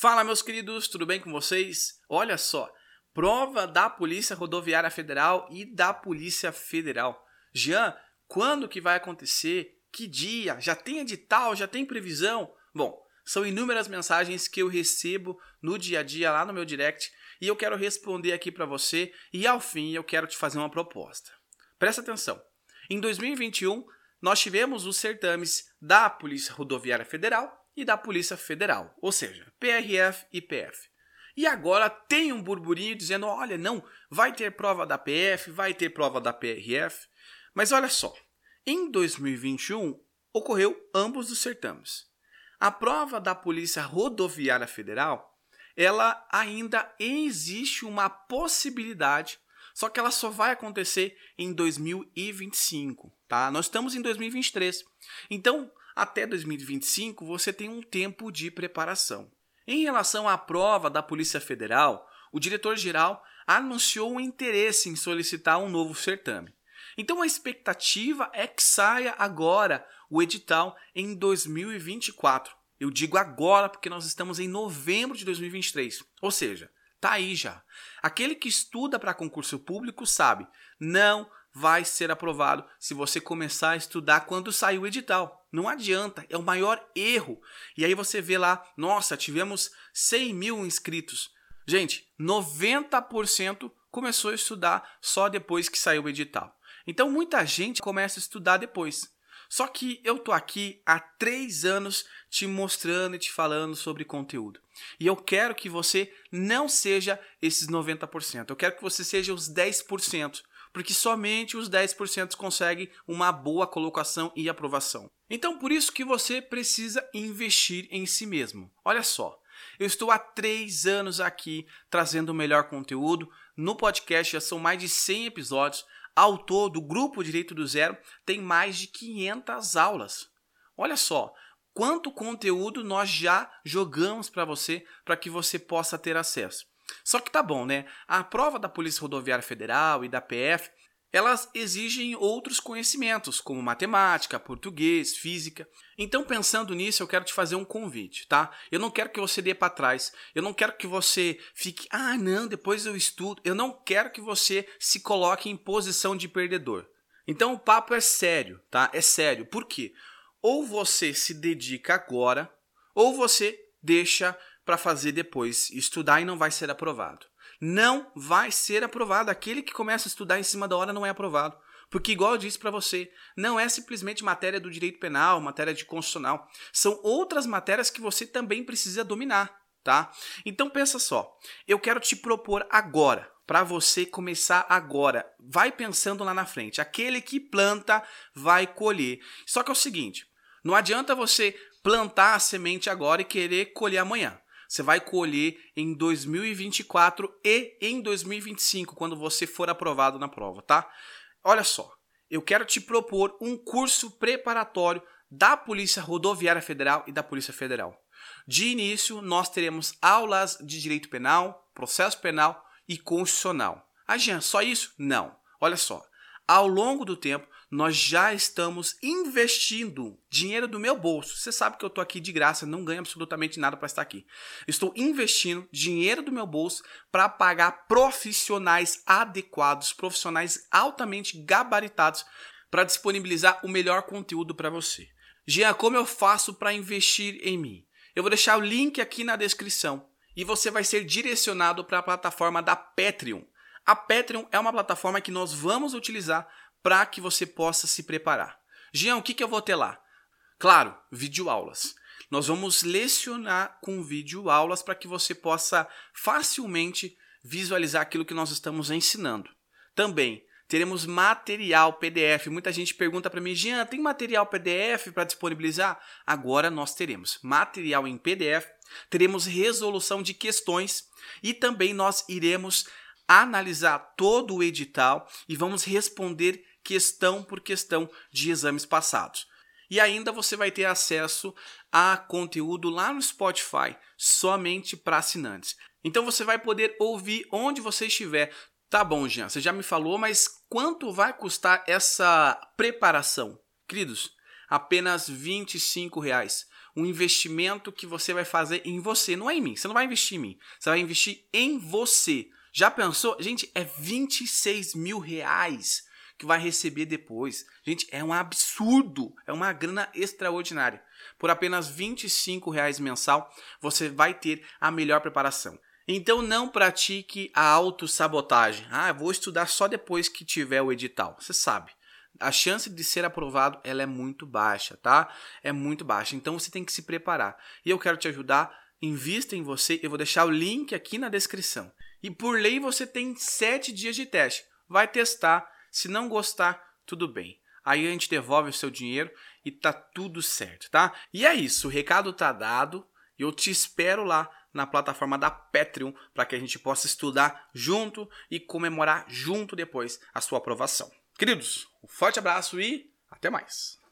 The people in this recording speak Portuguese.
Fala, meus queridos, tudo bem com vocês? Olha só, prova da Polícia Rodoviária Federal e da Polícia Federal. Jean, quando que vai acontecer? Que dia? Já tem edital? Já tem previsão? Bom, são inúmeras mensagens que eu recebo no dia a dia lá no meu direct e eu quero responder aqui para você e ao fim eu quero te fazer uma proposta. Presta atenção. Em 2021, nós tivemos os certames da Polícia Rodoviária Federal e da Polícia Federal, ou seja, PRF e PF. E agora tem um burburinho dizendo: olha, não, vai ter prova da PF, vai ter prova da PRF. Mas olha só, em 2021 ocorreu ambos os certames. A prova da Polícia Rodoviária Federal, ela ainda existe uma possibilidade, só que ela só vai acontecer em 2025, tá? Nós estamos em 2023. Então, até 2025 você tem um tempo de preparação. Em relação à prova da Polícia Federal, o diretor-geral anunciou um interesse em solicitar um novo certame. Então a expectativa é que saia agora o edital em 2024. Eu digo agora porque nós estamos em novembro de 2023. Ou seja, tá aí já. Aquele que estuda para concurso público sabe, não vai ser aprovado se você começar a estudar quando sair o edital. Não adianta, é o maior erro. E aí você vê lá, nossa, tivemos 100 mil inscritos. Gente, 90% começou a estudar só depois que saiu o edital. Então muita gente começa a estudar depois. Só que eu tô aqui há três anos te mostrando e te falando sobre conteúdo. E eu quero que você não seja esses 90%. Eu quero que você seja os 10% porque somente os 10% conseguem uma boa colocação e aprovação. Então, por isso que você precisa investir em si mesmo. Olha só, eu estou há três anos aqui trazendo o melhor conteúdo. No podcast já são mais de 100 episódios. Ao todo, o Grupo Direito do Zero tem mais de 500 aulas. Olha só, quanto conteúdo nós já jogamos para você para que você possa ter acesso. Só que tá bom, né? A prova da Polícia Rodoviária Federal e da PF, elas exigem outros conhecimentos, como matemática, português, física. Então, pensando nisso, eu quero te fazer um convite, tá? Eu não quero que você dê para trás. Eu não quero que você fique, ah, não, depois eu estudo. Eu não quero que você se coloque em posição de perdedor. Então, o papo é sério, tá? É sério. Por quê? Ou você se dedica agora, ou você deixa para fazer depois, estudar e não vai ser aprovado. Não vai ser aprovado. Aquele que começa a estudar em cima da hora não é aprovado. Porque, igual eu disse para você, não é simplesmente matéria do direito penal, matéria de constitucional. São outras matérias que você também precisa dominar, tá? Então pensa só. Eu quero te propor agora, para você começar agora. Vai pensando lá na frente. Aquele que planta vai colher. Só que é o seguinte: não adianta você plantar a semente agora e querer colher amanhã você vai colher em 2024 e em 2025, quando você for aprovado na prova, tá? Olha só, eu quero te propor um curso preparatório da Polícia Rodoviária Federal e da Polícia Federal. De início, nós teremos aulas de direito penal, processo penal e constitucional. Ah, Jean, só isso? Não. Olha só, ao longo do tempo, nós já estamos investindo dinheiro do meu bolso. Você sabe que eu estou aqui de graça, não ganho absolutamente nada para estar aqui. Estou investindo dinheiro do meu bolso para pagar profissionais adequados, profissionais altamente gabaritados para disponibilizar o melhor conteúdo para você. Jean, como eu faço para investir em mim? Eu vou deixar o link aqui na descrição e você vai ser direcionado para a plataforma da Patreon. A Patreon é uma plataforma que nós vamos utilizar para que você possa se preparar. Jean, o que, que eu vou ter lá? Claro, videoaulas. Nós vamos lecionar com videoaulas para que você possa facilmente visualizar aquilo que nós estamos ensinando. Também teremos material PDF. Muita gente pergunta para mim, Jean, tem material PDF para disponibilizar? Agora nós teremos material em PDF, teremos resolução de questões e também nós iremos analisar todo o edital e vamos responder questão por questão de exames passados. E ainda você vai ter acesso a conteúdo lá no Spotify, somente para assinantes. Então você vai poder ouvir onde você estiver. Tá bom, Jean, você já me falou, mas quanto vai custar essa preparação? Queridos, apenas R$ 25. Reais um investimento que você vai fazer em você, não é em mim. Você não vai investir em mim, você vai investir em você. Já pensou? Gente, é 26 mil reais que vai receber depois. Gente, é um absurdo, é uma grana extraordinária. Por apenas 25 reais mensal, você vai ter a melhor preparação. Então não pratique a autossabotagem. Ah, vou estudar só depois que tiver o edital. Você sabe. A chance de ser aprovado ela é muito baixa, tá? É muito baixa. Então você tem que se preparar. E eu quero te ajudar. Invista em você. Eu vou deixar o link aqui na descrição. E por lei você tem sete dias de teste. Vai testar. Se não gostar, tudo bem. Aí a gente devolve o seu dinheiro e tá tudo certo, tá? E é isso. O recado tá dado. E eu te espero lá na plataforma da Patreon para que a gente possa estudar junto e comemorar junto depois a sua aprovação. Queridos, um forte abraço e até mais.